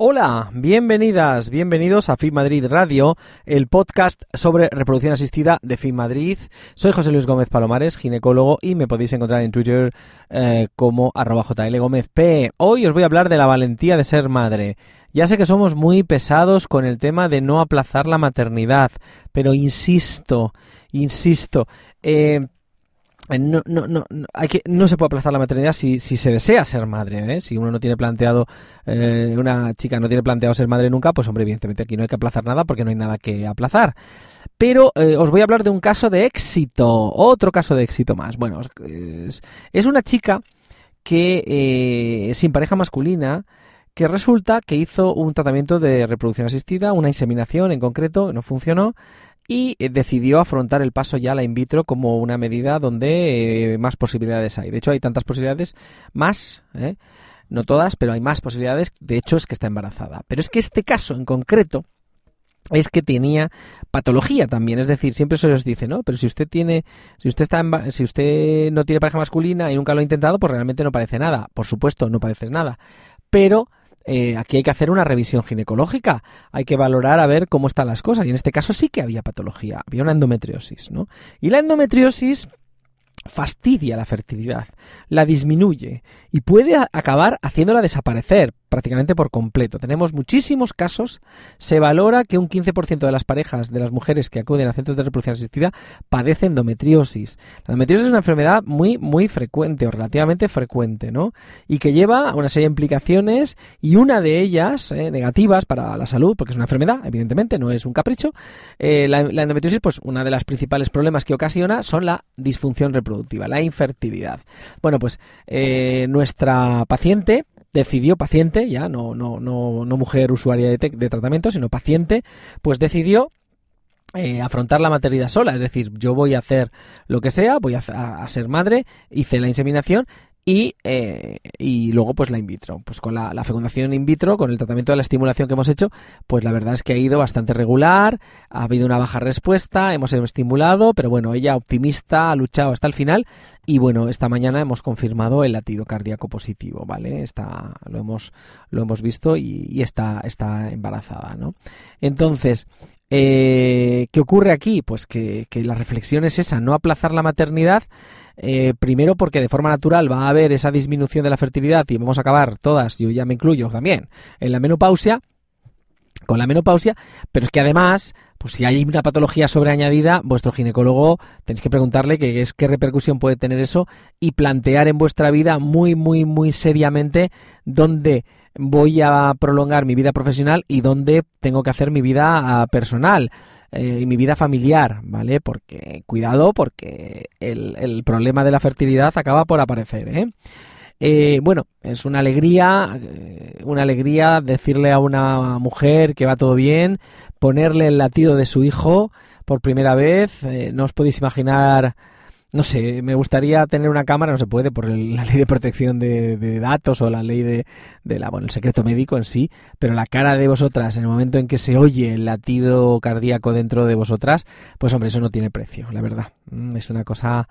Hola, bienvenidas, bienvenidos a FIM Madrid Radio, el podcast sobre reproducción asistida de FIM Madrid. Soy José Luis Gómez Palomares, ginecólogo, y me podéis encontrar en Twitter eh, como arroba P. Hoy os voy a hablar de la valentía de ser madre. Ya sé que somos muy pesados con el tema de no aplazar la maternidad, pero insisto, insisto, eh, no, no, no, hay que, no se puede aplazar la maternidad si, si se desea ser madre. ¿eh? Si uno no tiene planteado, eh, una chica no tiene planteado ser madre nunca, pues hombre, evidentemente aquí no hay que aplazar nada porque no hay nada que aplazar. Pero eh, os voy a hablar de un caso de éxito, otro caso de éxito más. Bueno, es, es una chica que eh, sin pareja masculina que resulta que hizo un tratamiento de reproducción asistida, una inseminación en concreto, no funcionó, y eh, decidió afrontar el paso ya a la in vitro como una medida donde eh, más posibilidades hay. De hecho, hay tantas posibilidades más, ¿eh? no todas, pero hay más posibilidades. De hecho, es que está embarazada. Pero es que este caso en concreto es que tenía patología también, es decir, siempre se os dice, ¿no? Pero si usted tiene, si usted está, si usted no tiene pareja masculina y nunca lo ha intentado, pues realmente no parece nada. Por supuesto, no pareces nada. Pero eh, aquí hay que hacer una revisión ginecológica, hay que valorar a ver cómo están las cosas. Y en este caso sí que había patología, había una endometriosis, ¿no? Y la endometriosis fastidia la fertilidad, la disminuye y puede acabar haciéndola desaparecer prácticamente por completo. Tenemos muchísimos casos. Se valora que un 15% de las parejas de las mujeres que acuden a centros de reproducción asistida padecen endometriosis. La endometriosis es una enfermedad muy, muy frecuente o relativamente frecuente, ¿no? Y que lleva a una serie de implicaciones y una de ellas, eh, negativas para la salud, porque es una enfermedad, evidentemente, no es un capricho. Eh, la, endometriosis, pues, una de las principales problemas que ocasiona son la disfunción reproductiva, la infertilidad. Bueno, pues, eh, nuestra paciente decidió, paciente, ya no, no, no, no mujer usuaria de, de tratamiento, sino paciente, pues decidió eh, afrontar la maternidad sola, es decir, yo voy a hacer lo que sea, voy a, a, ser madre, hice la inseminación y, eh, y luego pues la in vitro. Pues con la, fecundación in vitro, con el tratamiento de la estimulación que hemos hecho, pues la verdad es que ha ido bastante regular, ha habido una baja respuesta, hemos estimulado, pero bueno, ella optimista, ha luchado hasta el final y bueno, esta mañana hemos confirmado el latido cardíaco positivo, ¿vale? Está, lo hemos, lo hemos visto y, está, está embarazada, ¿no? Entonces, eh, ¿qué ocurre aquí? Pues que, que la reflexión es esa, no aplazar la maternidad, eh, primero porque de forma natural va a haber esa disminución de la fertilidad y vamos a acabar todas, yo ya me incluyo también, en la menopausia, con la menopausia, pero es que además, pues si hay una patología sobreañadida, vuestro ginecólogo tenéis que preguntarle qué es qué repercusión puede tener eso y plantear en vuestra vida muy, muy, muy seriamente dónde voy a prolongar mi vida profesional y dónde tengo que hacer mi vida ah, personal eh, mi vida familiar, ¿vale? Porque, cuidado, porque el, el problema de la fertilidad acaba por aparecer, ¿eh? Eh, bueno, es una alegría, eh, una alegría decirle a una mujer que va todo bien, ponerle el latido de su hijo por primera vez. Eh, no os podéis imaginar no sé, me gustaría tener una cámara, no se puede por la ley de protección de, datos o la ley de, la, bueno, el secreto médico en sí, pero la cara de vosotras en el momento en que se oye el latido cardíaco dentro de vosotras, pues hombre, eso no tiene precio, la verdad. Mm, es una cosa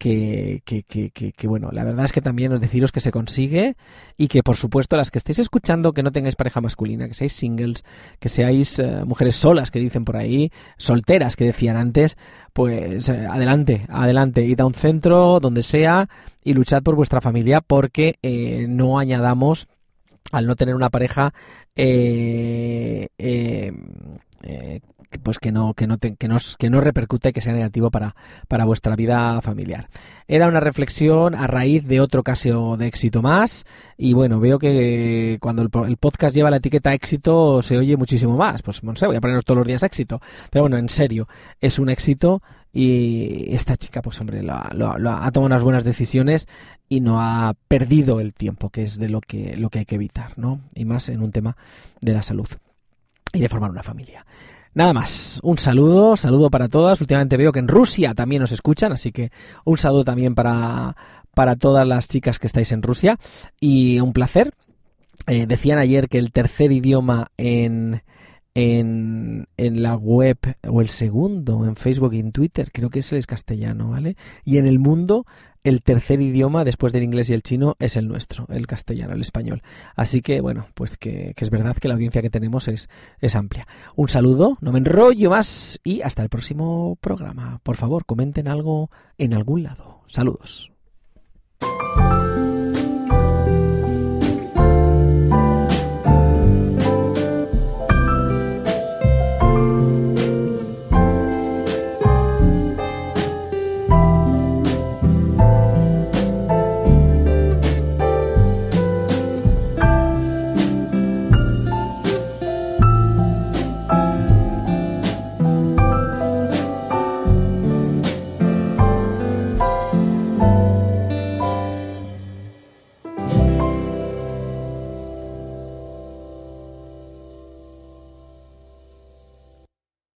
que, que, que, que, bueno, la verdad es que también os deciros que se consigue y que por supuesto las que estéis escuchando que no tengáis pareja masculina, que seáis singles, que seáis eh, mujeres solas que dicen por ahí, solteras que decían antes, pues eh, adelante, adelante, id a un centro donde sea y luchad por vuestra familia porque eh, no añadamos al no tener una pareja eh, eh, pues que no que no te, que nos que no repercute que sea negativo para para vuestra vida familiar. Era una reflexión a raíz de otro caso de éxito más y bueno veo que cuando el, podcast lleva la etiqueta éxito se oye muchísimo más. Pues no sé voy a ponernos todos los días éxito. Pero bueno en serio es un éxito y esta chica pues hombre lo, lo ha tomado unas buenas decisiones y no ha perdido el tiempo que es de lo que lo que hay que evitar no y más en un tema de la salud y de formar una familia Nada más, un saludo, saludo para todas. Últimamente veo que en Rusia también nos escuchan, así que un saludo también para, para todas las chicas que estáis en Rusia. Y un placer. Eh, decían ayer que el tercer idioma en, en, en, la web, o el segundo, en Facebook y en Twitter, creo que es el castellano, ¿vale? Y en el mundo, el tercer idioma, después del inglés y el chino, es el nuestro, el castellano, el español. Así que, bueno, pues que, es verdad que la audiencia que tenemos es, es amplia. Un saludo, no me enrollo más y hasta el próximo programa. Por favor, comenten algo en algún lado. Saludos.